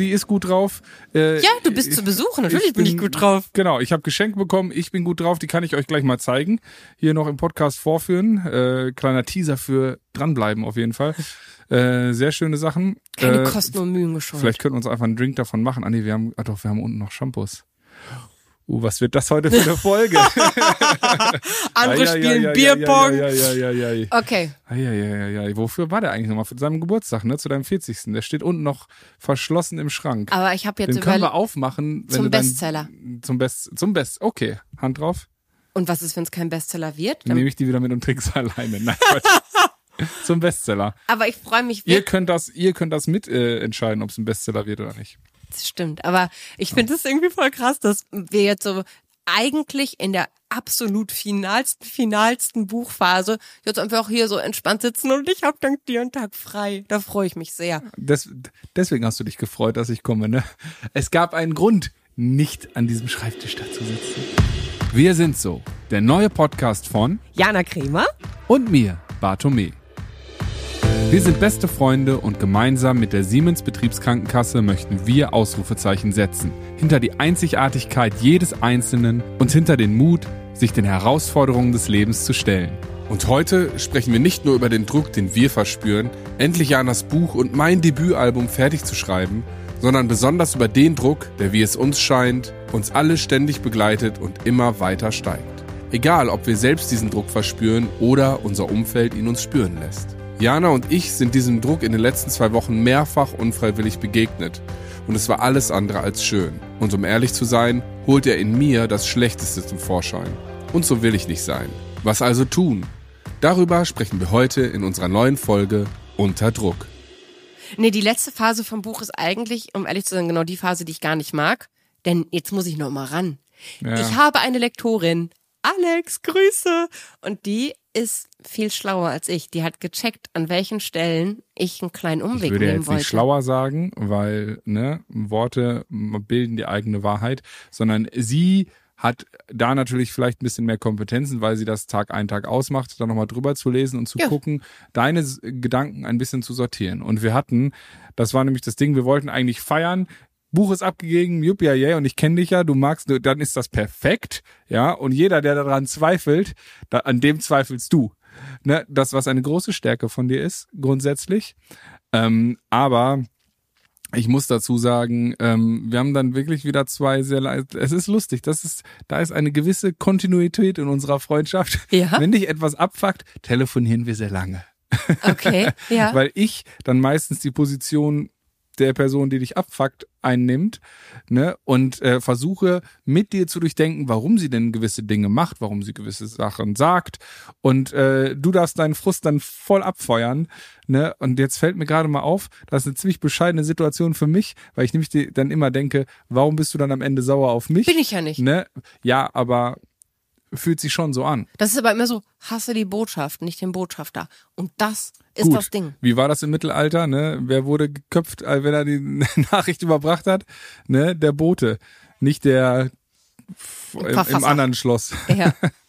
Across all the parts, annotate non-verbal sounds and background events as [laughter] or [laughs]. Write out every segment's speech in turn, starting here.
sie ist gut drauf. Äh, Ja, du bist zu Besuch, natürlich bin ich gut drauf. Genau, ich habe Geschenke bekommen, ich bin gut drauf, die kann ich euch gleich mal zeigen. Hier noch im Podcast vorführen. Äh, kleiner Teaser für dranbleiben auf jeden Fall. Äh, sehr schöne Sachen. Keine äh, Kosten und Mühen gescheut. Vielleicht könnten wir uns einfach einen Drink davon machen. Ah nee, wir haben, ah doch, wir haben unten noch Shampoos. Uh, was wird das heute für eine Folge? Andere spielen Bierpong. Okay. Wofür war der eigentlich nochmal? Für seinen Geburtstag, ne? Zu deinem 40. Der steht unten noch verschlossen im Schrank. Aber ich habe jetzt Den können wir aufmachen. Wenn Zum Bestseller. Zum Best, zum Best. Okay, Hand drauf. Und was ist, wenn es kein Bestseller wird? Dann nehme ich die wieder mit und trink's [laughs] alleine. Nein, [laughs] zum Bestseller. aber ich freue mich Ihr wirklich. könnt das, ihr könnt das mit äh, entscheiden, ob es ein Bestseller wird oder nicht. Das stimmt. Aber ich finde es irgendwie voll krass, dass wir jetzt so eigentlich in der absolut finalsten, finalsten Buchphase jetzt einfach hier so entspannt sitzen und ich habe dank dir einen Tag frei. Da freue ich mich sehr. Des, deswegen hast du dich gefreut, dass ich komme, ne? Es gab einen Grund, nicht an diesem Schreibtisch da zu sitzen. Wir sind so. Der neue Podcast von Jana Kremer? und mir, Bartome. Wir sind beste Freunde und gemeinsam mit der Siemens Betriebskrankenkasse möchten wir Ausrufezeichen setzen. Hinter die Einzigartigkeit jedes Einzelnen und hinter den Mut, sich den Herausforderungen des Lebens zu stellen. Und heute sprechen wir nicht nur über den Druck, den wir verspüren, endlich Janas Buch und mein Debütalbum fertig zu schreiben, sondern besonders über den Druck, der, wie es uns scheint, uns alle ständig begleitet und immer weiter steigt. Egal, ob wir selbst diesen Druck verspüren oder unser Umfeld ihn uns spüren lässt. Jana und ich sind diesem Druck in den letzten zwei Wochen mehrfach unfreiwillig begegnet. Und es war alles andere als schön. Und um ehrlich zu sein, holt er in mir das Schlechteste zum Vorschein. Und so will ich nicht sein. Was also tun? Darüber sprechen wir heute in unserer neuen Folge Unter Druck. Nee, die letzte Phase vom Buch ist eigentlich, um ehrlich zu sein, genau die Phase, die ich gar nicht mag. Denn jetzt muss ich noch mal ran. Ja. Ich habe eine Lektorin. Alex, Grüße. Und die ist viel schlauer als ich. Die hat gecheckt, an welchen Stellen ich einen kleinen Umweg Ich würde nehmen jetzt wollte. nicht schlauer sagen, weil ne, Worte bilden die eigene Wahrheit, sondern sie hat da natürlich vielleicht ein bisschen mehr Kompetenzen, weil sie das Tag ein, Tag ausmacht, da nochmal drüber zu lesen und zu Ja. gucken, deine Gedanken ein bisschen zu sortieren. Und wir hatten, das war nämlich das Ding, wir wollten eigentlich feiern, Buch ist abgegeben, jupp, ja, ja, und ich kenne dich ja, du magst, dann ist das perfekt, ja, und jeder, der daran zweifelt, da, an dem zweifelst du. Ne, das, was eine große Stärke von dir ist, grundsätzlich. Ähm, aber ich muss dazu sagen, ähm, wir haben dann wirklich wieder zwei sehr. Es ist lustig, das ist, da ist eine gewisse Kontinuität in unserer Freundschaft. Ja. Wenn dich etwas abfuckt, telefonieren wir sehr lange. Okay, [laughs] ja. Weil ich dann meistens die Position der Person, die dich abfuckt, einnimmt, ne, und äh, versuche mit dir zu durchdenken, warum sie denn gewisse Dinge macht, warum sie gewisse Sachen sagt, und äh, du darfst deinen Frust dann voll abfeuern, ne, und jetzt fällt mir gerade mal auf, das ist eine ziemlich bescheidene Situation für mich, weil ich nämlich dann immer denke, warum bist du dann am Ende sauer auf mich? Bin ich ja nicht. Ne, ja, aber fühlt sich schon so an. Das ist aber immer so, hasse die Botschaft, nicht den Botschafter. Und das ist Gut. das Ding. Wie war das im Mittelalter? Ne? Wer wurde geköpft, äh, wenn er die [laughs] Nachricht überbracht hat? Ne? Der Bote, nicht der im, im anderen Schloss. Ja. [laughs]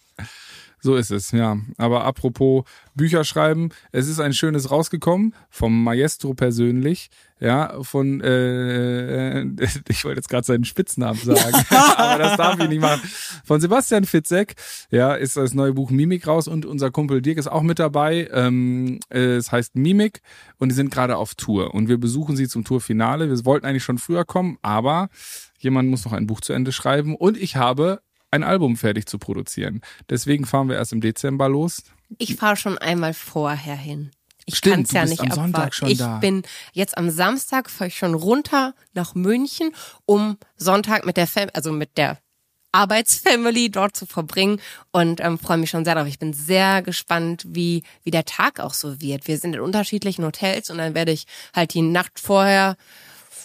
So ist es, ja. Aber apropos Bücher schreiben, es ist ein schönes rausgekommen vom Maestro persönlich, ja, von äh, [laughs] ich wollte jetzt gerade seinen Spitznamen sagen, [laughs] aber das darf ich nicht machen. Von Sebastian Fitzek, ja, ist das neue Buch Mimik raus und unser Kumpel Dirk ist auch mit dabei. Ähm, äh, es heißt Mimik und die sind gerade auf Tour und wir besuchen sie zum Tourfinale. Wir wollten eigentlich schon früher kommen, aber jemand muss noch ein Buch zu Ende schreiben und ich habe ein Album fertig zu produzieren. Deswegen fahren wir erst im Dezember los. Ich fahre schon einmal vorher hin. Ich kann's du ja nicht am abwarten. Ich da. bin jetzt am Samstag fahre ich schon runter nach München, um Sonntag mit der Fam also mit der Arbeitsfamily dort zu verbringen und ähm, freue mich schon sehr darauf. Ich bin sehr gespannt, wie wie der Tag auch so wird. Wir sind in unterschiedlichen Hotels und dann werde ich halt die Nacht vorher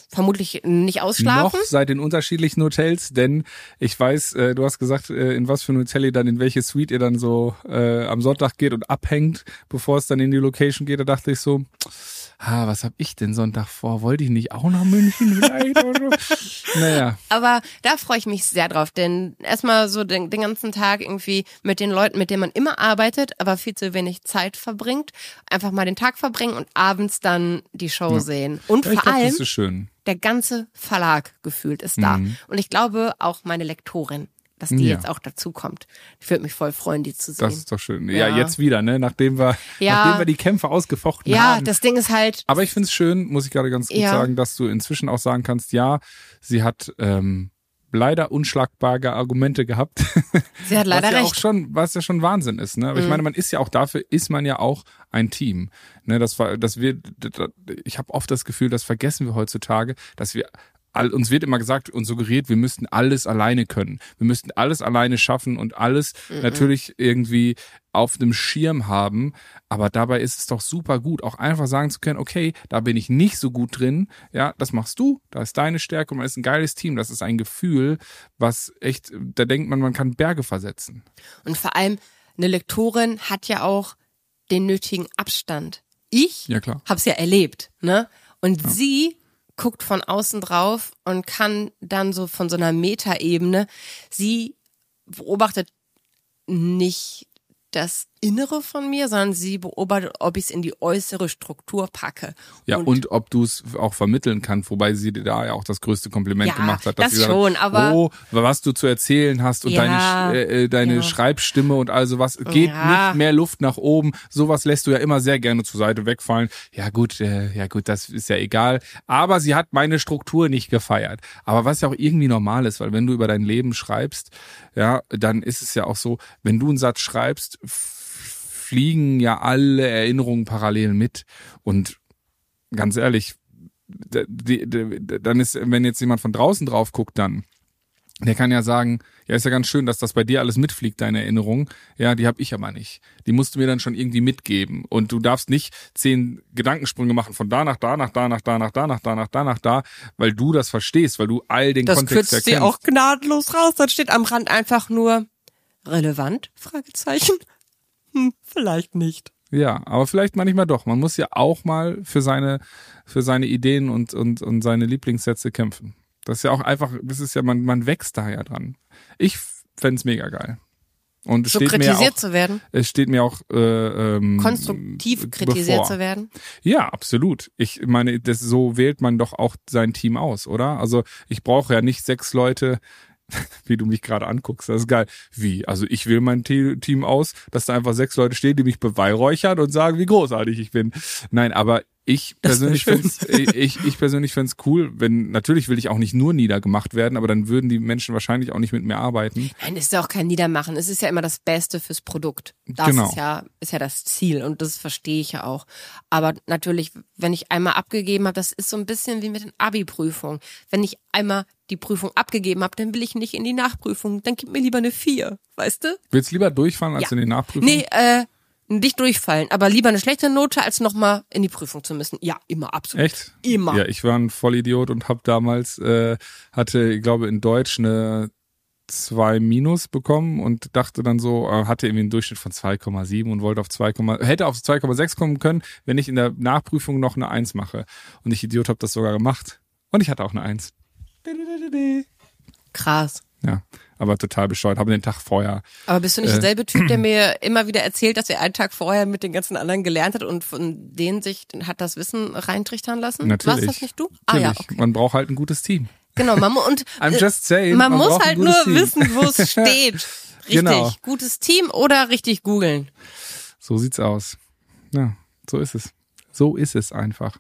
vermutlich nicht ausschlafen. Noch seid in unterschiedlichen Hotels, denn ich weiß, äh, du hast gesagt, äh, in was für ein Hotel ihr dann, in welche Suite ihr dann so äh, am Sonntag geht und abhängt, bevor es dann in die Location geht. Da dachte ich so, ah, was hab ich denn Sonntag vor? Wollte ich nicht auch nach München vielleicht? oder so? [laughs] naja, Aber da freue ich mich sehr drauf, denn erstmal so den, den ganzen Tag irgendwie mit den Leuten, mit denen man immer arbeitet, aber viel zu wenig Zeit verbringt, einfach mal den Tag verbringen und abends dann die Show sehen. Und Ja, vor glaub, allem, das ist schön. Der ganze Verlag gefühlt ist da. Mhm. Und ich glaube auch meine Lektorin, dass die Ja. jetzt auch dazu kommt. Ich würde mich voll freuen, die zu sehen. Das ist doch schön. Ja, Ja. jetzt wieder, ne? Nachdem wir, Ja. nachdem wir die Kämpfe ausgefochten ja, haben. das Ding ist halt, Aber ich finde es schön, muss ich gerade ganz gut Ja. sagen, dass du inzwischen auch sagen kannst, ja, sie hat ähm, leider unschlagbare Argumente gehabt. sie hat leider was ja recht. auch schon, was ja schon Wahnsinn ist, ne? Aber ich meine, man ist ja auch dafür, ist man ja auch ein Team. Ne, das war, das wir, ich habe oft das Gefühl, das vergessen wir heutzutage, dass wir all, uns wird immer gesagt und suggeriert, wir müssten alles alleine können. Wir müssten alles alleine schaffen und alles natürlich irgendwie auf dem Schirm haben. Aber dabei ist es doch super gut, auch einfach sagen zu können, okay, da bin ich nicht so gut drin. Ja, das machst du. Da ist deine Stärke und man ist ein geiles Team. Das ist ein Gefühl, was echt, da denkt man, man kann Berge versetzen. Und vor allem, eine Lektorin hat ja auch den nötigen Abstand. Ich Ja, klar. hab's ja erlebt, ne? Und sie guckt von außen drauf und kann dann so von so einer Metaebene, sie beobachtet nicht das Innere von mir, sondern sie beobachtet, ob ich es in die äußere Struktur packe. Ja, und, ob du es auch vermitteln kannst, wobei sie dir da ja auch das größte Kompliment Ja, gemacht hat. das sie gesagt schon, hat, aber- Oh, was du zu erzählen hast und Ja, deine, äh, äh, deine ja. Schreibstimme und also was. Geht nicht mehr Luft nach oben. Sowas lässt du ja immer sehr gerne zur Seite wegfallen. Ja gut, äh, ja gut, das ist ja egal. Aber sie hat meine Struktur nicht gefeiert. Aber was ja auch irgendwie normal ist, weil wenn du über dein Leben schreibst, ja, dann ist es ja auch so, wenn du einen Satz schreibst, fliegen ja alle Erinnerungen parallel mit. Und ganz ehrlich, dann ist, wenn jetzt jemand von draußen drauf guckt, dann, der kann ja sagen, ja, ist ja ganz schön, dass das bei dir alles mitfliegt, deine Erinnerung. Ja, die habe ich aber nicht. Die musst du mir dann schon irgendwie mitgeben. Und du darfst nicht zehn Gedankensprünge machen von da nach da, nach da, nach da, nach da, nach da, nach da, nach da, weil du das verstehst, weil du all den Das Kontext kürzt sie erkennst. auch gnadenlos raus. Dann steht am Rand einfach nur relevant? Fragezeichen. Hm, vielleicht nicht. Ja, aber vielleicht manchmal doch. Man muss ja auch mal für seine, für seine Ideen und, und, und seine Lieblingssätze kämpfen. Das ist ja auch einfach, das ist ja, man, man wächst da ja dran. Ich fänd's mega geil. Und es So steht mir kritisiert auch, zu werden, es steht mir auch äh, ähm, konstruktiv kritisiert bevor. zu werden. Ja, absolut. Ich meine, das so wählt man doch auch sein Team aus, oder? Also ich brauche ja nicht sechs Leute, [laughs] wie du mich gerade anguckst. Das ist geil. Wie? Also ich wähle mein Te- Team aus, dass da einfach sechs Leute stehen, die mich beweihräuchern und sagen, wie großartig ich bin. Nein, aber ich [laughs] persönlich wär find's, ich, ich persönlich find's cool, wenn, natürlich will ich auch nicht nur niedergemacht werden, aber dann würden die Menschen wahrscheinlich auch nicht mit mir arbeiten. Nein, es ist ja auch kein Niedermachen. Es ist ja immer das Beste fürs Produkt. Das Genau. ist ja, ist ja das Ziel und das verstehe ich ja auch. Aber natürlich, wenn ich einmal abgegeben habe, das ist so ein bisschen wie mit den Abi-Prüfungen. Wenn ich einmal die Prüfung abgegeben habe, dann will ich nicht in die Nachprüfung. Dann gib mir lieber eine vier, weißt du? Willst lieber durchfallen als Ja. in den Nachprüfungen? Nee, äh, nicht durchfallen, aber lieber eine schlechte Note, als nochmal in die Prüfung zu müssen. Ja, immer, absolut. Echt? Immer. Ja, ich war ein Vollidiot und habe damals, äh, hatte, ich glaube, in Deutsch eine 2 minus bekommen und dachte dann so, äh, hatte irgendwie einen Durchschnitt von 2,7 und wollte auf 2, hätte auf 2,6 kommen können, wenn ich in der Nachprüfung noch eine 1 mache. Und ich Idiot habe das sogar gemacht. Und ich hatte auch eine 1. Krass. Ja, aber total bescheuert. Habe den Tag vorher. Aber bist du nicht Äh. derselbe Typ, der [clears throat] mir immer wieder erzählt, dass er einen Tag vorher mit den ganzen anderen gelernt hat und von denen sich hat das Wissen reintrichtern lassen? Natürlich. Warst das nicht du? Ah ja, Natürlich. okay. Man braucht halt ein gutes Team. Genau, man und [laughs] I'm äh, just saying. man, muss braucht ein halt nur Team. wissen, wo es [laughs] steht. Richtig, Genau. gutes Team oder richtig googeln. So sieht's aus. Ja, so ist es. So ist es einfach.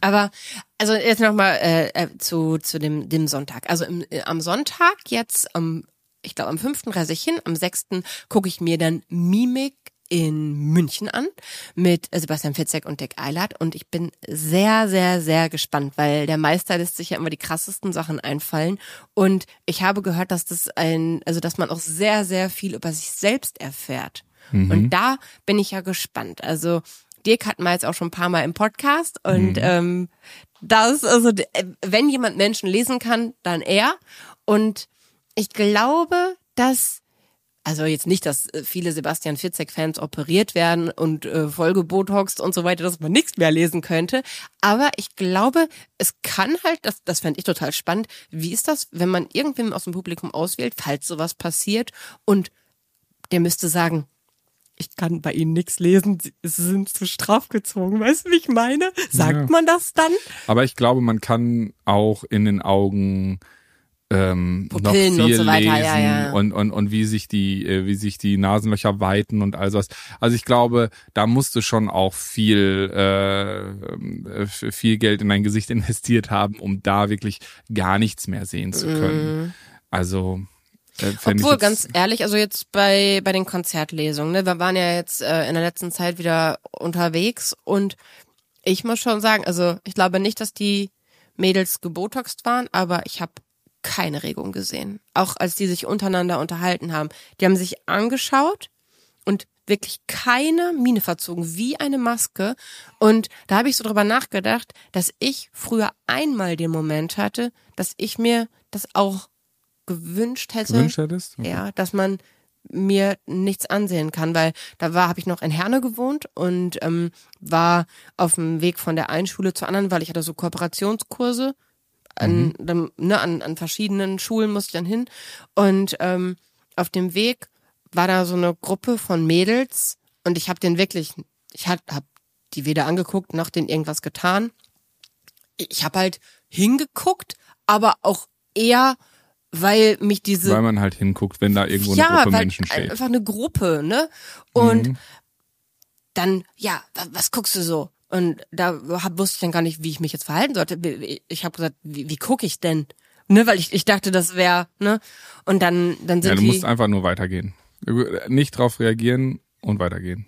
Aber also jetzt nochmal äh, äh, zu zu dem dem Sonntag. Also im, äh, am Sonntag jetzt am ich glaube am fünften reise ich hin, am sechsten gucke ich mir dann Mimik in München an mit Sebastian Fitzek und Dick Eilert. Und ich bin sehr, sehr, sehr gespannt, weil der Meister lässt sich ja immer die krassesten Sachen einfallen. Und ich habe gehört, dass das ein, also dass man auch sehr, sehr viel über sich selbst erfährt. Und da bin ich ja gespannt. Also Dirk hatten wir jetzt auch schon ein paar Mal im Podcast und ähm, das, also äh, wenn jemand Menschen lesen kann, dann er. Und ich glaube, dass, also jetzt nicht, dass äh, viele Sebastian Fitzek-Fans operiert werden und äh, vollgebotoxt und so weiter, dass man nichts mehr lesen könnte. Aber ich glaube, es kann halt, das, das fände ich total spannend, wie ist das, wenn man irgendwem aus dem Publikum auswählt, falls sowas passiert und der müsste sagen, ich kann bei ihnen nichts lesen, sie sind zu straff gezogen. Weißt du, wie ich meine? Sagt Ja. man das dann? Aber ich glaube, man kann auch in den Augen ähm, noch Pupillen viel und so weiter, lesen ja, ja. und und und wie sich die äh, wie sich die Nasenlöcher weiten und all sowas. Also ich glaube, da musst du schon auch viel äh, viel Geld in dein Gesicht [laughs] investiert haben, um da wirklich gar nichts mehr sehen zu können. Also äh. Obwohl, ganz ehrlich, also jetzt bei, bei den Konzertlesungen, ne, wir waren ja jetzt äh, in der letzten Zeit wieder unterwegs und ich muss schon sagen, also ich glaube nicht, dass die Mädels gebotoxt waren, aber ich habe keine Regung gesehen. Auch als die sich untereinander unterhalten haben. Die haben sich angeschaut und wirklich keine Miene verzogen, wie eine Maske. Und da habe ich so drüber nachgedacht, dass ich früher einmal den Moment hatte, dass ich mir das auch gewünscht hätte. gewünscht hättest. Ja, dass man mir nichts ansehen kann, weil da war, habe ich noch in Herne gewohnt und ähm, war auf dem Weg von der einen Schule zur anderen, weil ich hatte so Kooperationskurse an, dann, ne, an, an verschiedenen Schulen musste ich dann hin und ähm, auf dem Weg war da so eine Gruppe von Mädels und ich habe den wirklich, ich hab, hab die weder angeguckt noch den irgendwas getan. Ich habe halt hingeguckt, aber auch eher, weil mich diese Weil man halt hinguckt, wenn da irgendwo eine ja, Gruppe weil Menschen steht. einfach eine Gruppe, ne? Und Mhm. dann, ja, wa- was guckst du so? Und da hab, wusste ich dann gar nicht, wie ich mich jetzt verhalten sollte. Ich habe gesagt, wie, wie gucke ich denn? Ne, weil ich, ich dachte, das wäre, ne? Und dann, dann sind Ja, du die. musst einfach nur weitergehen. Nicht drauf reagieren und weitergehen.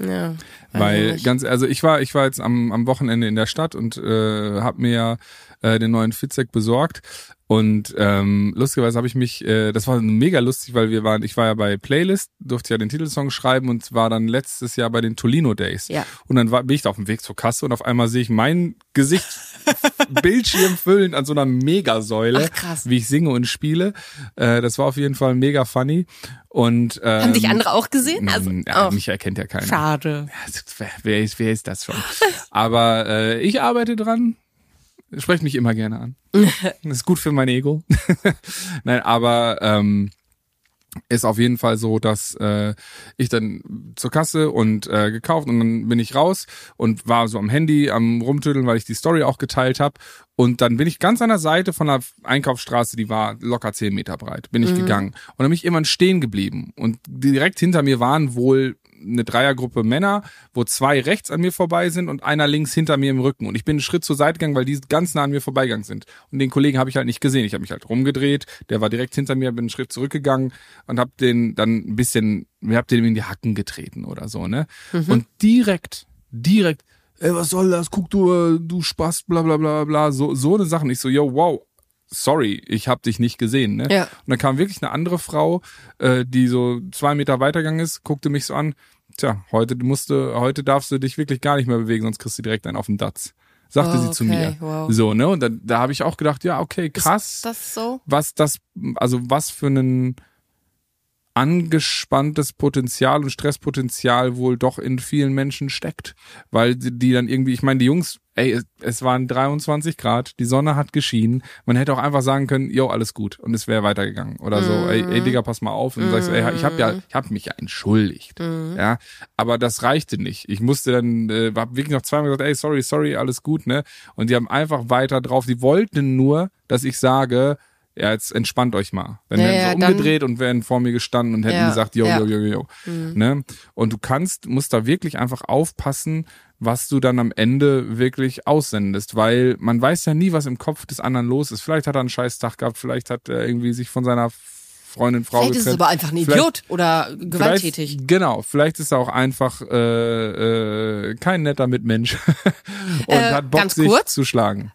ja, Weil ganz, also ich war, ich war jetzt am, am Wochenende in der Stadt und äh, habe mir ja äh, den neuen Fitzek besorgt und ähm, lustigerweise habe ich mich, äh, das war mega lustig, weil wir waren, ich war ja bei Playlist, durfte ja den Titelsong schreiben und war dann letztes Jahr bei den Tolino Days. Ja. Und dann war, bin ich da auf dem Weg zur Kasse und auf einmal sehe ich mein Gesicht [laughs] Bildschirm füllen an so einer Megasäule, Ach, krass. wie ich singe und spiele. Äh, das war auf jeden Fall mega funny. Und ähm, Haben dich andere auch gesehen? Also, ja, oh, mich erkennt ja keiner. schade. Also, wer, wer, ist, wer ist das schon? Aber äh, ich arbeite dran. Sprecht mich immer gerne an. [laughs] Das ist gut für mein Ego. [laughs] Nein, aber ähm, ist auf jeden Fall so, dass äh, ich dann zur Kasse und äh, gekauft und dann bin ich raus und war so am Handy am rumtüdeln, weil ich die Story auch geteilt habe. Und dann bin ich ganz an der Seite von der Einkaufsstraße, die war locker zehn Meter breit, bin ich gegangen. Und dann bin ich irgendwann stehen geblieben. Und direkt hinter mir waren wohl eine Dreiergruppe Männer, wo zwei rechts an mir vorbei sind und einer links hinter mir im Rücken. Und ich bin einen Schritt zur Seite gegangen, weil die ganz nah an mir vorbeigegangen sind. Und den Kollegen habe ich halt nicht gesehen. Ich habe mich halt rumgedreht, der war direkt hinter mir, bin einen Schritt zurückgegangen und habe den dann ein bisschen, wir habt den in die Hacken getreten oder so, ne? Und direkt, direkt, ey, was soll das? Guck du, äh, du Spaß, bla bla bla bla, so, so eine Sachen. Ich so, yo, wow, sorry, ich habe dich nicht gesehen. Ne? Ja. Und dann kam wirklich eine andere Frau, äh, die so zwei Meter weitergegangen ist, guckte mich so an. Tja, heute musste, heute darfst du dich wirklich gar nicht mehr bewegen, sonst kriegst du direkt einen auf den Datz. Sagte Oh, sie zu okay, mir. wow. So, ne? Und da, da habe ich auch gedacht, ja, okay, krass Ist das so? was das, also was für ein angespanntes Potenzial und Stresspotenzial wohl doch in vielen Menschen steckt. Weil die dann irgendwie, ich meine, die Jungs, ey, es, waren 23 Grad, die Sonne hat geschienen. Man hätte auch einfach sagen können, yo, alles gut. Und es wäre weitergegangen. Oder so, ey, ey, Digga, pass mal auf. Und du sagst, ey, ich habe ja, ich habe mich ja entschuldigt. Ja, aber das reichte nicht. Ich musste dann, äh, hab wirklich noch zweimal gesagt, ey, sorry, sorry, alles gut, ne? Und die haben einfach weiter drauf. Die wollten nur, dass ich sage, ja, jetzt entspannt euch mal. Dann Ja, wären ja, sie dann- umgedreht und wären vor mir gestanden und hätten Ja, gesagt, yo, ja. yo, yo, yo, yo. Ne? Und du kannst, musst da wirklich einfach aufpassen, was du dann am Ende wirklich aussendest, weil man weiß ja nie, was im Kopf des anderen los ist. Vielleicht hat er einen scheiß Tag gehabt, vielleicht hat er irgendwie sich von seiner Freundin, Frau Vielleicht ist es getrennt. aber einfach ein Vielleicht- Idiot oder gewalttätig. Vielleicht, genau, vielleicht ist er auch einfach äh, äh, kein netter Mitmensch [laughs] und Äh, hat Bock, sich kurz. zu schlagen.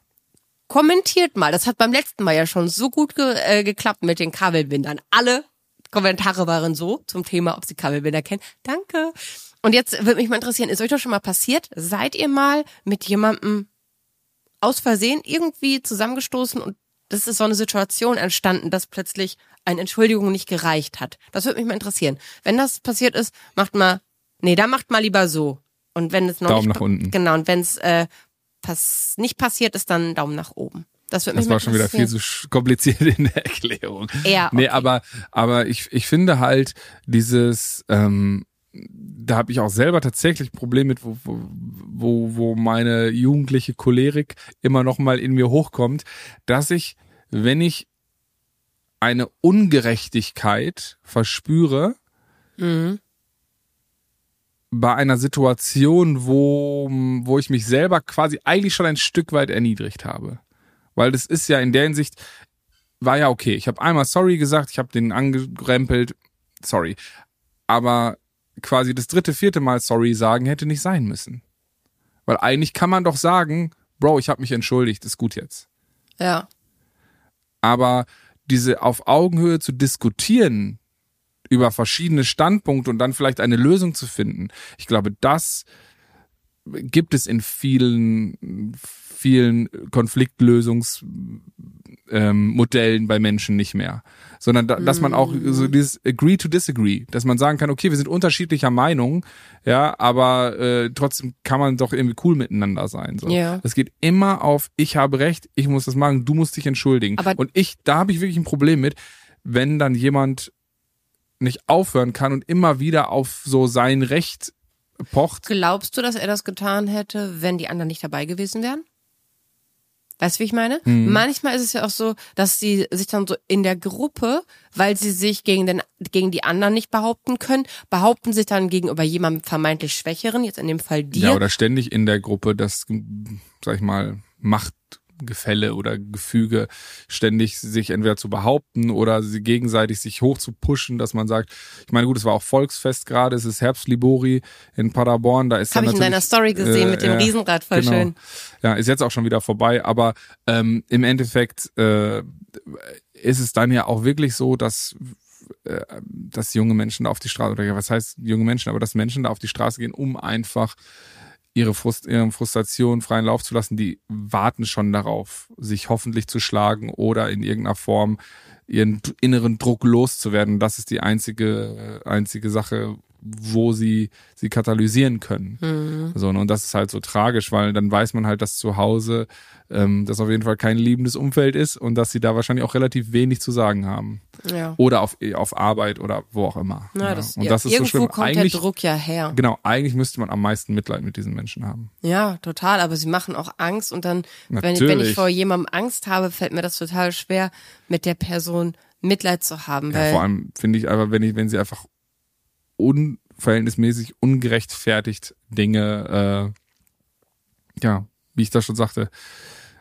Kommentiert mal, das hat beim letzten Mal ja schon so gut ge äh, geklappt mit den Kabelbindern. Alle Kommentare waren so zum Thema, ob sie Kabelbinder kennen. Danke. Und jetzt würde mich mal interessieren, ist euch das schon mal passiert? Seid ihr mal mit jemandem aus Versehen irgendwie zusammengestoßen und das ist so eine Situation entstanden, dass plötzlich eine Entschuldigung nicht gereicht hat? Das würde mich mal interessieren. Wenn das passiert ist, macht mal, nee, dann macht mal lieber so. Und wenn es noch Daumen nicht nach unten. Genau, und wenn es äh, pass nicht passiert ist, dann Daumen nach oben. Das wird Das war schon wieder viel zu kompliziert in der Erklärung. Ja, Nee, okay. aber, aber ich, ich finde halt dieses, ähm, da habe ich auch selber tatsächlich Probleme mit, wo, wo, wo, wo meine jugendliche Cholerik immer noch mal in mir hochkommt, dass ich, wenn ich eine Ungerechtigkeit verspüre, Mhm. Bei einer Situation, wo, wo ich mich selber quasi eigentlich schon ein Stück weit erniedrigt habe. Weil das ist ja in der Hinsicht, war ja okay. Ich habe einmal sorry gesagt, ich habe den angerempelt, sorry. Aber quasi das dritte, vierte Mal sorry sagen hätte nicht sein müssen. Weil eigentlich kann man doch sagen, Bro, ich habe mich entschuldigt, ist gut jetzt. Ja. Aber diese auf Augenhöhe zu diskutieren über verschiedene Standpunkte und dann vielleicht eine Lösung zu finden, ich glaube, das gibt es in vielen, vielen Konfliktlösungsmodellen ähm, bei Menschen nicht mehr. Sondern da, dass man auch so dieses agree to disagree, dass man sagen kann, okay, wir sind unterschiedlicher Meinung, ja, aber äh, trotzdem kann man doch irgendwie cool miteinander sein. So. Ja. Es geht immer auf, ich habe recht, ich muss das machen, du musst dich entschuldigen. Aber- und ich, da habe ich wirklich ein Problem mit, wenn dann jemand nicht aufhören kann und immer wieder auf so sein Recht pocht. Glaubst du, dass er das getan hätte, wenn die anderen nicht dabei gewesen wären? Weißt du, wie ich meine? Mhm. Manchmal ist es ja auch so, dass sie sich dann so in der Gruppe, weil sie sich gegen den, gegen die anderen nicht behaupten können, behaupten sich dann gegenüber jemandem vermeintlich Schwächeren, jetzt in dem Fall dir. Ja, oder ständig in der Gruppe das, sag ich mal, Machtgefälle oder Gefüge ständig sich entweder zu behaupten oder sie gegenseitig sich hoch zu pushen, dass man sagt, ich meine, gut, es war auch Volksfest gerade, es ist Herbstlibori in Paderborn, da ist Habe ich in deiner Story gesehen äh, mit dem ja, Riesenrad, voll genau. schön. Ja, ist jetzt auch schon wieder vorbei, aber ähm, im Endeffekt äh, ist es dann ja auch wirklich so, dass äh, dass junge Menschen da auf die Straße oder was heißt junge Menschen, aber dass Menschen da auf die Straße gehen, um einfach ihre, Frust, ihre Frustration freien Lauf zu lassen, die warten schon darauf, sich hoffentlich zu schlagen oder in irgendeiner Form ihren inneren Druck loszuwerden. Das ist die einzige, äh, einzige Sache, wo sie sie katalysieren können. Mhm. So, und das ist halt so tragisch, weil dann weiß man halt, dass zu Hause ähm, das auf jeden Fall kein liebendes Umfeld ist und dass sie da wahrscheinlich auch relativ wenig zu sagen haben. Ja. Oder auf, auf Arbeit oder wo auch immer. Na, ja. das, und ja, das ist so irgendwo schlimm. kommt Eigentlich, der Druck ja her. genau, eigentlich müsste man am meisten Mitleid mit diesen Menschen haben. Ja, total, aber sie machen auch Angst und dann, wenn, wenn ich vor jemandem Angst habe, fällt mir das total schwer, mit der Person Mitleid zu haben, Ja, vor allem finde ich einfach, wenn ich, wenn sie einfach unverhältnismäßig ungerechtfertigt Dinge, äh, ja, wie ich das schon sagte,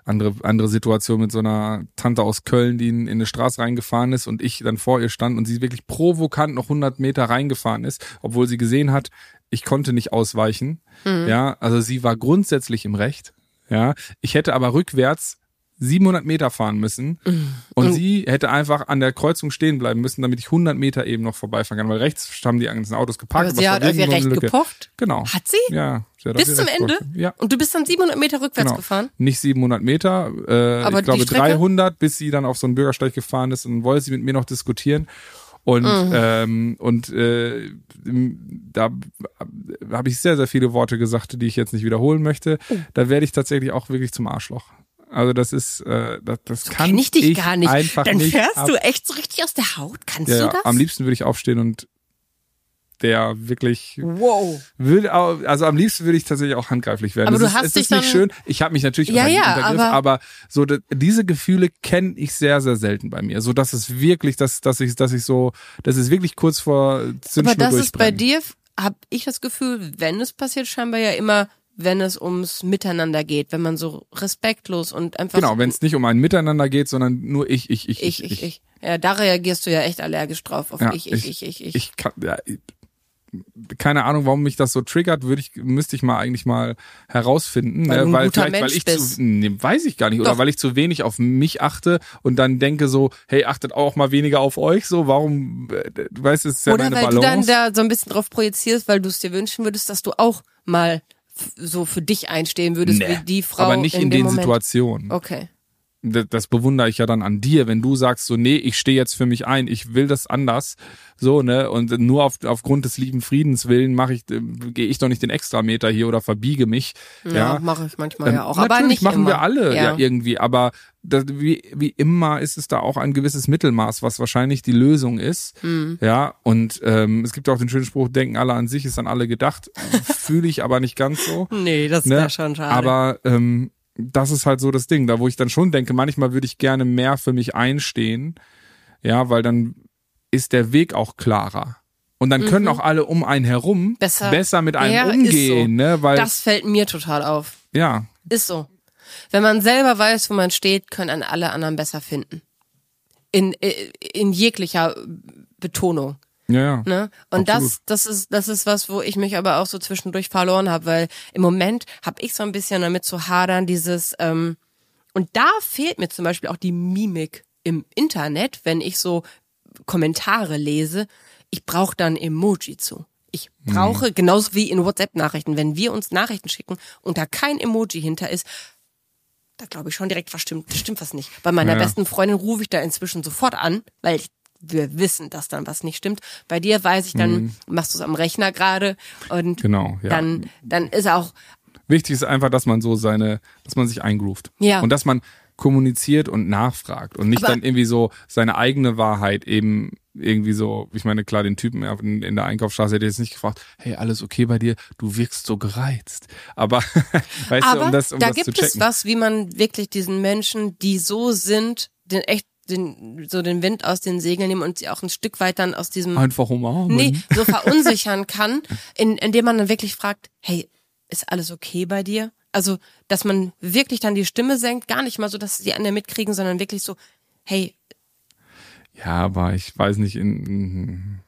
andere, andere Situation mit so einer Tante aus Köln, die in, in eine Straße reingefahren ist und ich dann vor ihr stand und sie wirklich provokant noch 100 Meter reingefahren ist, obwohl sie gesehen hat, ich konnte nicht ausweichen. Ja, also sie war grundsätzlich im Recht. Ja, ich hätte aber rückwärts 700 Meter fahren müssen und sie hätte einfach an der Kreuzung stehen bleiben müssen, damit ich 100 Meter eben noch vorbeifahren kann, weil rechts haben die ganzen Autos geparkt. aber sie hat auf ihr irgendwo eine Recht gepocht. Genau. Hat sie? Ja. sie hat Bis ihr zum Ende? gepocht. Ja. Und du bist dann 700 Meter rückwärts Genau. gefahren? Nicht 700 Meter, äh, Aber ich glaube die Strecke? 300, bis sie dann auf so einen Bürgersteig gefahren ist und wollte sie mit mir noch diskutieren. Und Mhm. ähm, und äh, da habe ich sehr sehr viele Worte gesagt, die ich jetzt nicht wiederholen möchte. Oh. Da werde ich tatsächlich auch wirklich zum Arschloch. Also das ist äh, das, das kann Kenn ich dich gar nicht. einfach Dann nicht fährst ab. du echt so richtig aus der Haut? Kannst ja, du das? am liebsten würde ich aufstehen und der wirklich Wow. würde also am liebsten würde ich tatsächlich auch handgreiflich werden. Aber es du ist, hast es dich ist nicht schön. Ich habe mich natürlich Ja, unter, ja, untergriffen, aber- aber, so diese Gefühle kenne ich sehr sehr selten bei mir. So dass es wirklich, dass dass ich dass ich so, das ist wirklich kurz vor Zündschnur Aber das ist bei dir, habe ich das Gefühl, wenn es passiert, scheinbar ja immer, wenn es ums Miteinander geht, wenn man so respektlos und einfach Genau, so, wenn es nicht um ein Miteinander geht, sondern nur ich ich ich ich, ich, ich. Ja, da reagierst du ja echt allergisch drauf auf Ja, ich, ich, ich, ich, ich. ich kann, ja, ich- keine Ahnung, warum mich das so triggert, würde ich, müsste ich mal eigentlich mal herausfinden, Weil ne? du ein weil guter vielleicht, weil Mensch ich bist. zu, nee, weiß ich gar nicht, oder Doch. weil ich zu wenig auf mich achte und dann denke so, hey, achtet auch mal weniger auf euch, so, warum, äh, du weißt, es ist ja Oder meine weil du dann Balance. da so ein bisschen drauf projizierst, weil du es dir wünschen würdest, dass du auch mal so für dich einstehen würdest, Nee, wie die Frau aber nicht in, dem den Moment. Situationen. Okay. Das bewundere ich ja dann an dir, wenn du sagst so, nee, ich stehe jetzt für mich ein, ich will das anders, so, ne, und nur auf, aufgrund des lieben Friedens willen mache ich, äh, gehe ich doch nicht den Extrameter hier oder verbiege mich, ja. Ja, mache ich manchmal Ähm, ja auch. Aber natürlich nicht machen immer. wir alle ja, Ja. irgendwie, aber das, wie, wie immer ist es da auch ein gewisses Mittelmaß, was wahrscheinlich die Lösung ist. Hm. Ja, und ähm, es gibt auch den schönen Spruch, denken alle an sich, ist an alle gedacht. Fühle ich aber nicht ganz so. [laughs] Nee, das Ne? wäre schon schade. Aber ähm, das ist halt so das Ding, da wo ich dann schon denke, manchmal würde ich gerne mehr für mich einstehen. Ja, weil dann ist der Weg auch klarer. Und dann können auch alle um einen herum Mhm. Besser- besser mit einem Ja, umgehen, so. ne? Weil das fällt mir total auf. ja, Ist so. Wenn man selber weiß, wo man steht, können einen alle anderen besser finden. In, in jeglicher Betonung. Ja, ja. Ne? Und Absolut. das, das ist, das ist was, wo ich mich aber auch so zwischendurch verloren habe, weil im Moment habe ich so ein bisschen damit zu hadern, dieses, ähm, und da fehlt mir zum Beispiel auch die Mimik im Internet, wenn ich so Kommentare lese. Ich brauche dann Emoji zu. Ich brauche, genauso wie in WhatsApp-Nachrichten, wenn wir uns Nachrichten schicken und da kein Emoji hinter ist, da glaube ich schon direkt, was stimmt, stimmt was nicht. Bei meiner Ja. besten Freundin rufe ich da inzwischen sofort an, weil ich, wir wissen, dass dann was nicht stimmt. Bei dir weiß ich dann, machst du es am Rechner gerade und Mhm. Genau, ja. dann, dann ist auch, Wichtig ist einfach, dass man so seine, dass man sich eingroovt. Ja. Und dass man kommuniziert und nachfragt und nicht Aber- dann irgendwie so seine eigene Wahrheit eben irgendwie so, ich meine, klar, den Typen in, in der Einkaufsstraße hätte ich jetzt nicht gefragt, hey, alles okay bei dir? Du wirkst so gereizt. Aber, [laughs] weißt du, aber um das, um da das zu gibt es checken. was, wie man wirklich diesen Menschen, die so sind, den echt den, so den Wind aus den Segeln nehmen und sie auch ein Stück weit dann aus diesem Einfach umarmen. nee, so verunsichern kann, in, indem man dann wirklich fragt, hey, ist alles okay bei dir? Also, dass man wirklich dann die Stimme senkt, gar nicht mal so, dass die anderen mitkriegen, sondern wirklich so, hey, Ja, aber ich weiß nicht, in, in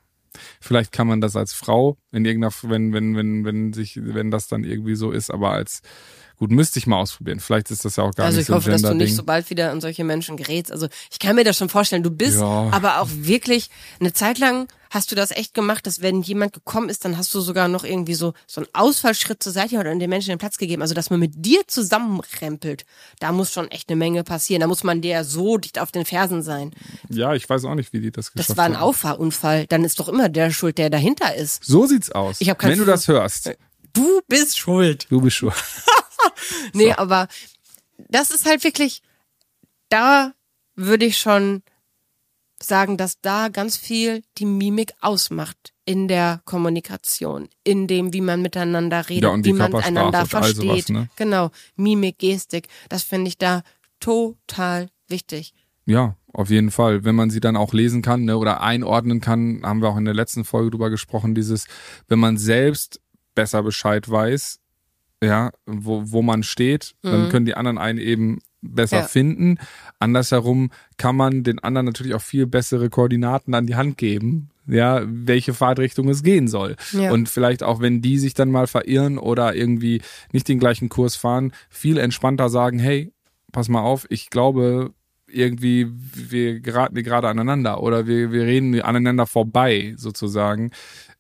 vielleicht kann man das als Frau in irgendeiner, wenn, wenn, wenn, wenn sich, wenn das dann irgendwie so ist, aber als gut, müsste ich mal ausprobieren. Vielleicht ist das ja auch gar also nicht ich so ein hoffe, dass du nicht so bald wieder an solche Menschen gerätst. Also ich kann mir das schon vorstellen. Du bist Ja. aber auch wirklich eine Zeit lang hast du das echt gemacht, dass wenn jemand gekommen ist, dann hast du sogar noch irgendwie so so einen Ausfallschritt zur Seite oder den Menschen den Platz gegeben. Also dass man mit dir zusammenrempelt, da muss schon echt eine Menge passieren. Da muss man dir so dicht auf den Fersen sein. Ja, ich weiß auch nicht, wie die das geschafft Das war ein haben. Auffahrunfall. Dann ist doch immer der schuld, der dahinter ist. So sieht's aus. Ich hab kein Wenn du das hörst, Du bist schuld. du bist schon. [laughs] [laughs] Nee, aber das ist halt wirklich, da würde ich schon sagen, dass da ganz viel die Mimik ausmacht in der Kommunikation, in dem, wie man miteinander redet, Ja, wie man einander versteht. sowas, ne? Genau, Mimik, Gestik, das finde ich da total wichtig. Ja, auf jeden Fall. Wenn man sie dann auch lesen kann ne, oder einordnen kann, haben wir auch in der letzten Folge drüber gesprochen, dieses, wenn man selbst besser Bescheid weiß, ja, wo, wo man steht, dann können die anderen einen eben besser Mhm. Ja. finden. Andersherum kann man den anderen natürlich auch viel bessere Koordinaten an die Hand geben, ja, welche Fahrtrichtung es gehen soll. Ja. Und vielleicht auch, wenn die sich dann mal verirren oder irgendwie nicht den gleichen Kurs fahren, viel entspannter sagen, hey, pass mal auf, ich glaube, irgendwie, wir geraten gerade aneinander oder wir, wir reden aneinander vorbei, sozusagen.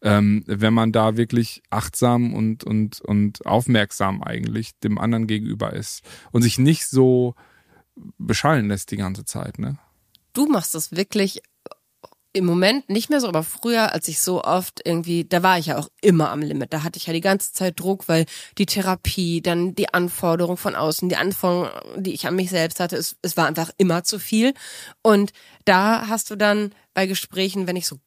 Ähm, wenn man da wirklich achtsam und, und, und aufmerksam eigentlich dem anderen gegenüber ist und sich nicht so beschallen lässt die ganze Zeit, ne? Du machst das wirklich im Moment nicht mehr so, aber früher, als ich so oft irgendwie, da war ich ja auch immer am Limit. Da hatte ich ja die ganze Zeit Druck, weil die Therapie, dann die Anforderung von außen, die Anforderung, die ich an mich selbst hatte, es, es war einfach immer zu viel. Und da hast du dann bei Gesprächen, wenn ich so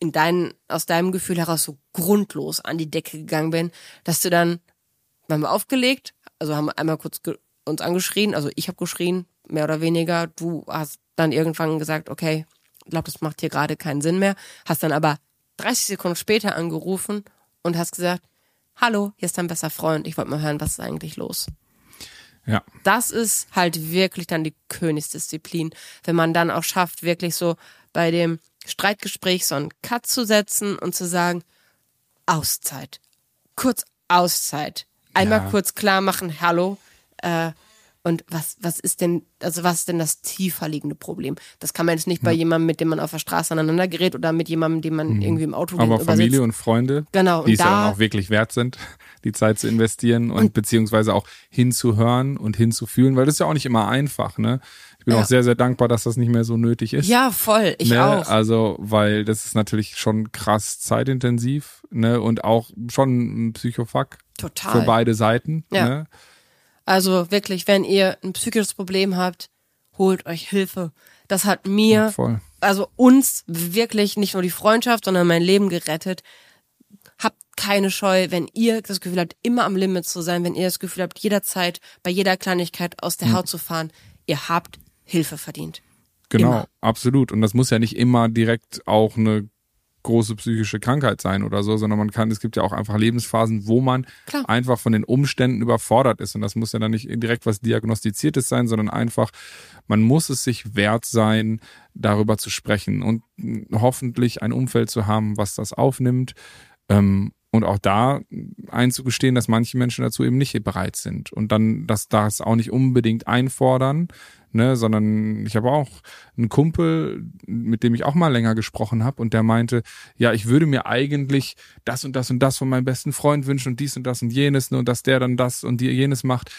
in deinen, aus deinem Gefühl heraus so grundlos an die Decke gegangen bin, dass du dann, haben wir aufgelegt, also haben wir einmal kurz uns angeschrien, also ich habe geschrien, mehr oder weniger, du hast dann irgendwann gesagt, okay, glaube, das macht hier gerade keinen Sinn mehr, hast dann aber 30 Sekunden später angerufen und hast gesagt, hallo, hier ist dein bester Freund, ich wollte mal hören, was ist eigentlich los? Ja. Das ist halt wirklich dann die Königsdisziplin, wenn man dann auch schafft, wirklich so bei dem Streitgespräch so einen Cut zu setzen und zu sagen, Auszeit. Kurz Auszeit. Einmal Ja. kurz klar machen, hallo, äh, Und was, was ist denn, also was ist denn das tiefer liegende Problem? Das kann man jetzt nicht bei jemandem, mit dem man auf der Straße aneinander gerät oder mit jemandem, den man irgendwie im Auto Mhm. Aber Familie sitzt. und Freunde, Genau, die und es ja da- dann auch wirklich wert sind, [laughs] die Zeit zu investieren und, beziehungsweise auch hinzuhören und hinzufühlen, weil das ist ja auch nicht immer einfach, ne? Ich bin Ja. auch sehr, sehr dankbar, dass das nicht mehr so nötig ist. Ja, voll, ich ne? auch. Also, weil das ist natürlich schon krass zeitintensiv, ne? Und auch schon ein Psychofuck Total. für beide Seiten. Ja. Ne? Also wirklich, wenn ihr ein psychisches Problem habt, holt euch Hilfe. Das hat mir, Voll. also uns wirklich nicht nur die Freundschaft, sondern mein Leben gerettet. Habt keine Scheu, wenn ihr das Gefühl habt, immer am Limit zu sein, wenn ihr das Gefühl habt, jederzeit bei jeder Kleinigkeit aus der Hm. Haut zu fahren. Ihr habt Hilfe verdient. Genau, Immer. absolut. Und das muss ja nicht immer direkt auch eine große psychische Krankheit sein oder so, sondern man kann, es gibt ja auch einfach Lebensphasen, wo man Klar. einfach von den Umständen überfordert ist. Und das muss ja dann nicht direkt was Diagnostiziertes sein, sondern einfach, man muss es sich wert sein, darüber zu sprechen und hoffentlich ein Umfeld zu haben, was das aufnimmt. Ähm, und auch da einzugestehen, dass manche Menschen dazu eben nicht bereit sind und dann dass das auch nicht unbedingt einfordern, ne, sondern ich habe auch einen Kumpel, mit dem ich auch mal länger gesprochen habe und der meinte, ja, ich würde mir eigentlich das und das und das von meinem besten Freund wünschen und dies und das und jenes ne, und dass der dann das und die jenes macht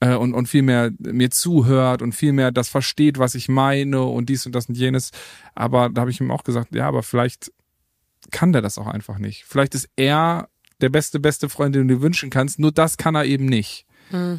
äh, und, und viel mehr mir zuhört und viel mehr das versteht, was ich meine und dies und das und jenes. Aber da habe ich ihm auch gesagt, ja, aber vielleicht kann der das auch einfach nicht. Vielleicht ist er der beste, beste Freund, den du dir wünschen kannst, nur das kann er eben nicht.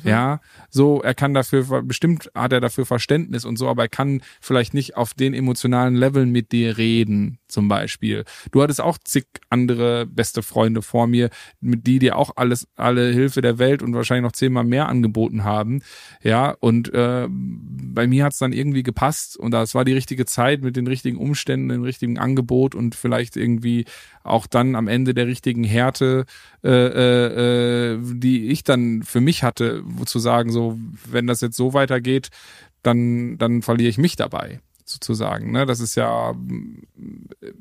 Ja, so, er kann dafür, bestimmt hat er dafür Verständnis und so, aber er kann vielleicht nicht auf den emotionalen Leveln mit dir reden, zum Beispiel. Du hattest auch zig andere beste Freunde vor mir, mit die dir auch alles, alle Hilfe der Welt und wahrscheinlich noch zehnmal mehr angeboten haben. Ja, und äh, bei mir hat's dann irgendwie gepasst und das war die richtige Zeit mit den richtigen Umständen, dem richtigen Angebot und vielleicht irgendwie auch dann am Ende der richtigen Härte, äh, äh, äh, die ich dann für mich hatte, wo zu sagen, so, wenn das jetzt so weitergeht, dann, dann verliere ich mich dabei, sozusagen. Ne? Das ist ja,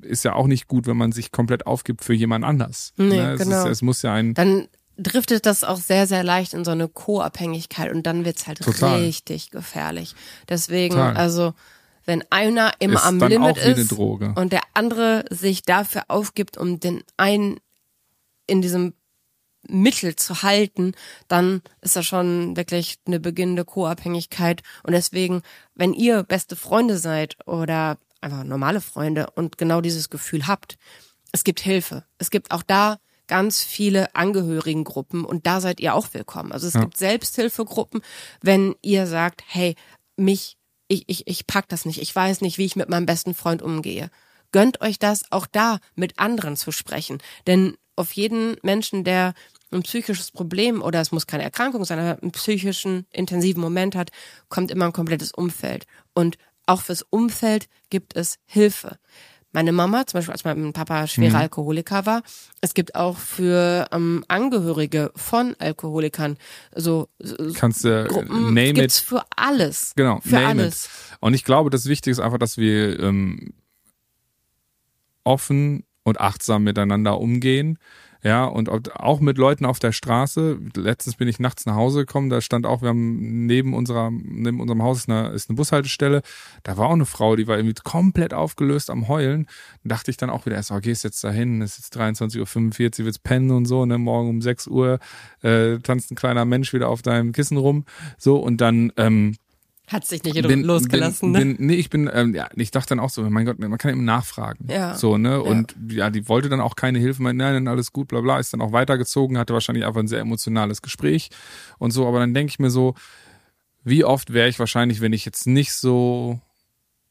ist ja auch nicht gut, wenn man sich komplett aufgibt für jemand anders. Nee, ne? es, genau. ist, es muss ja ein, Dann driftet das auch sehr, sehr leicht in so eine Co-Abhängigkeit und dann wird's halt Total. richtig gefährlich. Deswegen, Total. also, wenn einer immer Ist am Limit ist Droge. und der andere sich dafür aufgibt, um den einen in diesem Mittel zu halten, dann ist das schon wirklich eine beginnende Co-Abhängigkeit. Und deswegen, wenn ihr beste Freunde seid oder einfach normale Freunde und genau dieses Gefühl habt, es gibt Hilfe. Es gibt auch da ganz viele Angehörigengruppen und da seid ihr auch willkommen. Also es gibt Selbsthilfegruppen, wenn ihr sagt, hey, mich, ich, ich, ich pack das nicht, ich weiß nicht, wie ich mit meinem besten Freund umgehe. Gönnt euch das, auch da mit anderen zu sprechen. Denn auf jeden Menschen, der ein psychisches Problem oder es muss keine Erkrankung sein, aber einen psychischen intensiven Moment hat, kommt immer ein komplettes Umfeld. Und auch fürs Umfeld gibt es Hilfe. Meine Mama, zum Beispiel als mein Papa schwerer Alkoholiker war, es gibt auch für ähm, Angehörige von Alkoholikern so, kannst du Gruppen, name gibt's it, für alles. Genau, für name alles. It. Und ich glaube, das Wichtige ist einfach, dass wir ähm, offen und achtsam miteinander umgehen. Ja, und auch mit Leuten auf der Straße. Letztens bin ich nachts nach Hause gekommen, da stand auch, wir haben neben unserer, neben unserem Haus ist eine, ist eine Bushaltestelle. Da war auch eine Frau, die war irgendwie komplett aufgelöst am Heulen. Da dachte ich dann auch wieder erst, oh, gehst jetzt dahin, es ist jetzt 23.45 Uhr, wird's pennen und so, ne, morgen um 6 Uhr, äh, tanzt ein kleiner Mensch wieder auf deinem Kissen rum. So, und dann, ähm, Hat sich nicht losgelassen. bin, ne? bin, nee, ich bin, ähm, ja, ich dachte dann auch so, mein Gott, man kann eben nachfragen. Ja. So, ne? Und ja, die wollte dann auch keine Hilfe, meinte, nein, nein, alles gut, bla bla, ist dann auch weitergezogen, hatte wahrscheinlich einfach ein sehr emotionales Gespräch und so, aber dann denke ich mir so, wie oft wäre ich wahrscheinlich, wenn ich jetzt nicht so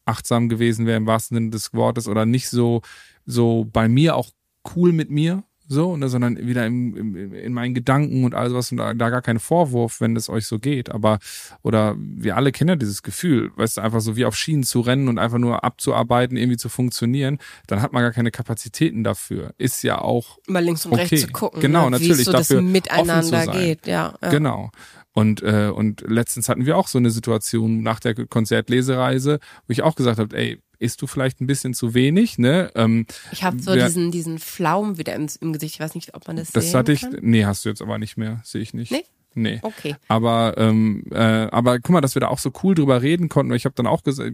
achtsam gewesen wäre im wahrsten Sinne des Wortes oder nicht so, so bei mir auch cool mit mir, so, ne, sondern wieder im, im, in meinen Gedanken und all sowas und da, da gar kein Vorwurf, wenn es euch so geht, aber oder wir alle kennen ja dieses Gefühl, weißt du, einfach so wie auf Schienen zu rennen und einfach nur abzuarbeiten, irgendwie zu funktionieren, dann hat man gar keine Kapazitäten dafür. Ist ja auch Mal links und okay. rechts zu gucken. Genau, ne? natürlich, so dafür das offen Miteinander zu sein. geht. Ja, ja. Genau. Und, äh, und letztens hatten wir auch so eine Situation nach der Konzertlesereise, wo ich auch gesagt habe, ey, isst du vielleicht ein bisschen zu wenig, ne? Ähm, Ich habe so wer- diesen, diesen Flaum wieder im, im Gesicht. Ich weiß nicht, ob man das, das hatte ich, kann. nee, hast du jetzt aber nicht mehr, sehe ich nicht. Nee? Nee. Okay. Aber ähm, äh, aber guck mal, dass wir da auch so cool drüber reden konnten. Ich habe dann auch gesagt,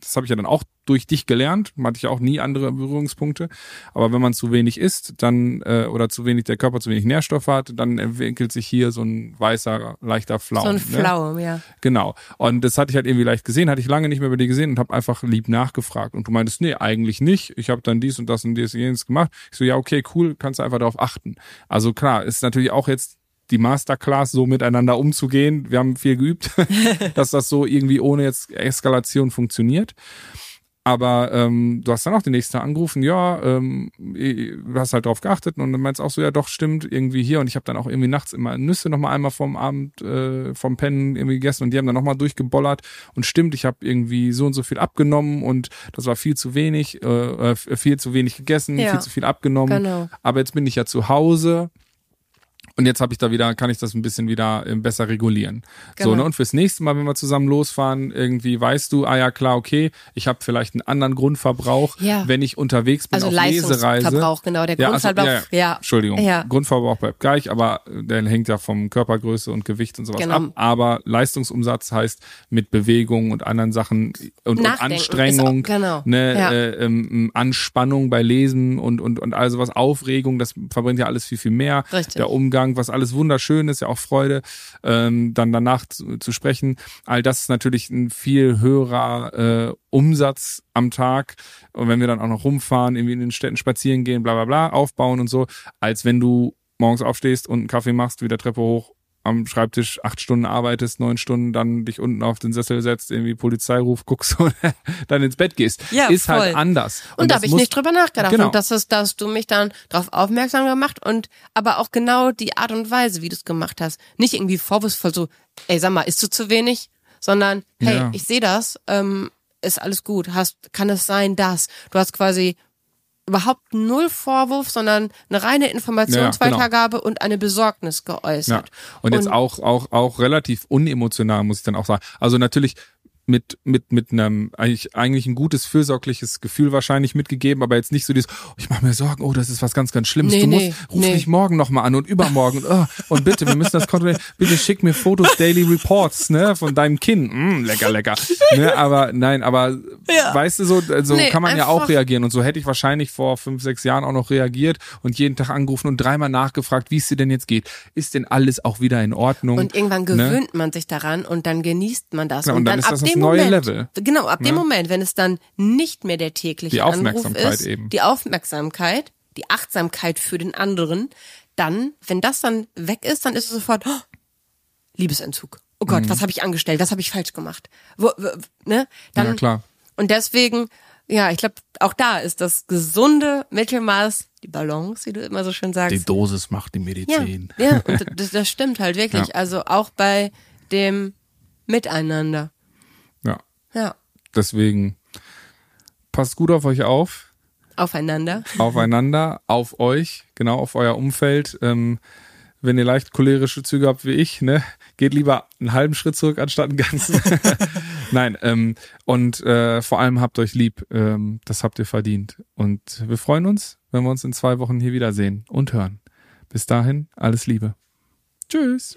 das habe ich ja dann auch durch dich gelernt. Hatte ich auch nie andere Berührungspunkte. Aber wenn man zu wenig isst, dann äh, oder zu wenig der Körper zu wenig Nährstoffe hat, dann entwickelt sich hier so ein weißer leichter Flaum. So ein ne? Flaum, ja. Genau. Und das hatte ich halt irgendwie leicht gesehen, hatte ich lange nicht mehr bei dir gesehen und habe einfach lieb nachgefragt. Und du meintest, nee, eigentlich nicht. Ich habe dann dies und das und dies und jenes gemacht. Ich so, ja, okay, cool, kannst du einfach darauf achten. Also klar, ist natürlich auch jetzt die Masterclass so miteinander umzugehen. Wir haben viel geübt, [laughs] dass das so irgendwie ohne jetzt Eskalation funktioniert. Aber ähm, du hast dann auch den nächsten Tag angerufen, ja, ähm, du hast halt drauf geachtet und dann meinst auch so, ja doch, stimmt, irgendwie hier. Und ich habe dann auch irgendwie nachts immer Nüsse nochmal einmal vom Abend, äh, vom Pennen irgendwie gegessen und die haben dann nochmal durchgebollert. Und stimmt, ich habe irgendwie so und so viel abgenommen und das war viel zu wenig, äh, viel zu wenig gegessen, Ja. viel zu viel abgenommen. Genau. Aber jetzt bin ich ja zu Hause. Und jetzt habe ich da wieder, kann ich das ein bisschen wieder äh, besser regulieren. So, Genau. ne? Und fürs nächste Mal, wenn wir zusammen losfahren, irgendwie weißt du, ah ja klar, okay, ich habe vielleicht einen anderen Grundverbrauch, Ja. wenn ich unterwegs bin Also auf Lesereise. Leistungsverbrauch, genau. Der Ja, also, Grundverbrauch, ja, ja. ja. Entschuldigung. Grundverbrauch bleibt gleich, aber der hängt ja vom Körpergröße und Gewicht und sowas Genau. ab. Aber Leistungsumsatz heißt mit Bewegung und anderen Sachen und, und Anstrengung, auch- genau. ne, äh, ähm, Anspannung bei Lesen und und und also was Aufregung, das verbringt ja alles viel viel mehr. Richtig. Der Umgang, was alles wunderschön ist, ja auch Freude, ähm, dann danach zu, zu sprechen. All das ist natürlich ein viel höherer äh, Umsatz am Tag. Und wenn wir dann auch noch rumfahren, irgendwie in den Städten spazieren gehen, bla bla bla, aufbauen und so, als wenn du morgens aufstehst und einen Kaffee machst, wieder Treppe hoch, am Schreibtisch acht Stunden arbeitest, neun Stunden, dann dich unten auf den Sessel setzt, irgendwie Polizeiruf guckst [laughs] und dann ins Bett gehst. Ja, ist voll. halt anders. Und, da das habe ich nicht drüber nachgedacht. Genau. Und das ist, dass du mich dann darauf aufmerksam gemacht und aber auch genau die Art und Weise, wie du es gemacht hast. Nicht irgendwie vorwurfsvoll so, ey, sag mal, isst du zu wenig? Sondern, hey, Ja. ich sehe das, ähm, ist alles gut. Hast, kann es sein, dass du hast quasi überhaupt null Vorwurf, sondern eine reine Informationsweitergabe und eine Besorgnis Ja. geäußert. Und jetzt auch, auch, auch relativ unemotional, muss ich dann auch sagen. Also natürlich mit, mit, mit einem, eigentlich, eigentlich ein gutes, fürsorgliches Gefühl wahrscheinlich mitgegeben, aber jetzt nicht so dieses, oh, ich mache mir Sorgen, oh, das ist was ganz, ganz Schlimmes. Nee, du musst, nee, ruf nee. mich morgen nochmal an und übermorgen und, oh, und bitte, wir müssen das kontrollieren. Bitte schick mir Fotos, Daily Reports, ne, von deinem Kind. Mm, lecker, lecker. Ne, aber, nein, aber, Ja. weißt du, so, so Nee, kann man ja auch reagieren und so hätte ich wahrscheinlich vor fünf, sechs Jahren auch noch reagiert und jeden Tag angerufen und dreimal nachgefragt, wie es dir denn jetzt geht. Ist denn alles auch wieder in Ordnung? Und irgendwann Ne? gewöhnt man sich daran und dann genießt man das. Ja, und dann ist ab das dem neue Moment, Level. Genau, ab dem Ne? Moment, wenn es dann nicht mehr der tägliche Die Anruf Aufmerksamkeit ist, eben. die Aufmerksamkeit, die Achtsamkeit für den anderen, dann, wenn das dann weg ist, dann ist es sofort oh, Liebesentzug. Oh Gott, Mhm. was habe ich angestellt? Was habe ich falsch gemacht? Wo, wo, ne? Dann, Ja, klar. Und deswegen, ja, ich glaube, auch da ist das gesunde Mittelmaß, die Balance, wie du immer so schön sagst. Dosis macht die Ja, Medizin. ja und das, das stimmt halt wirklich. [laughs] Ja. Also auch bei dem Miteinander. Ja. Deswegen passt gut auf euch auf, aufeinander. aufeinander, auf euch, genau, auf euer Umfeld. Ähm, wenn ihr leicht cholerische Züge habt wie ich, ne, geht lieber einen halben Schritt zurück anstatt einen ganzen. [laughs] Nein, ähm, und äh, vor allem habt euch lieb. Ähm, das habt ihr verdient. Und wir freuen uns, wenn wir uns in zwei Wochen hier wiedersehen und hören. Bis dahin, alles Liebe. Tschüss.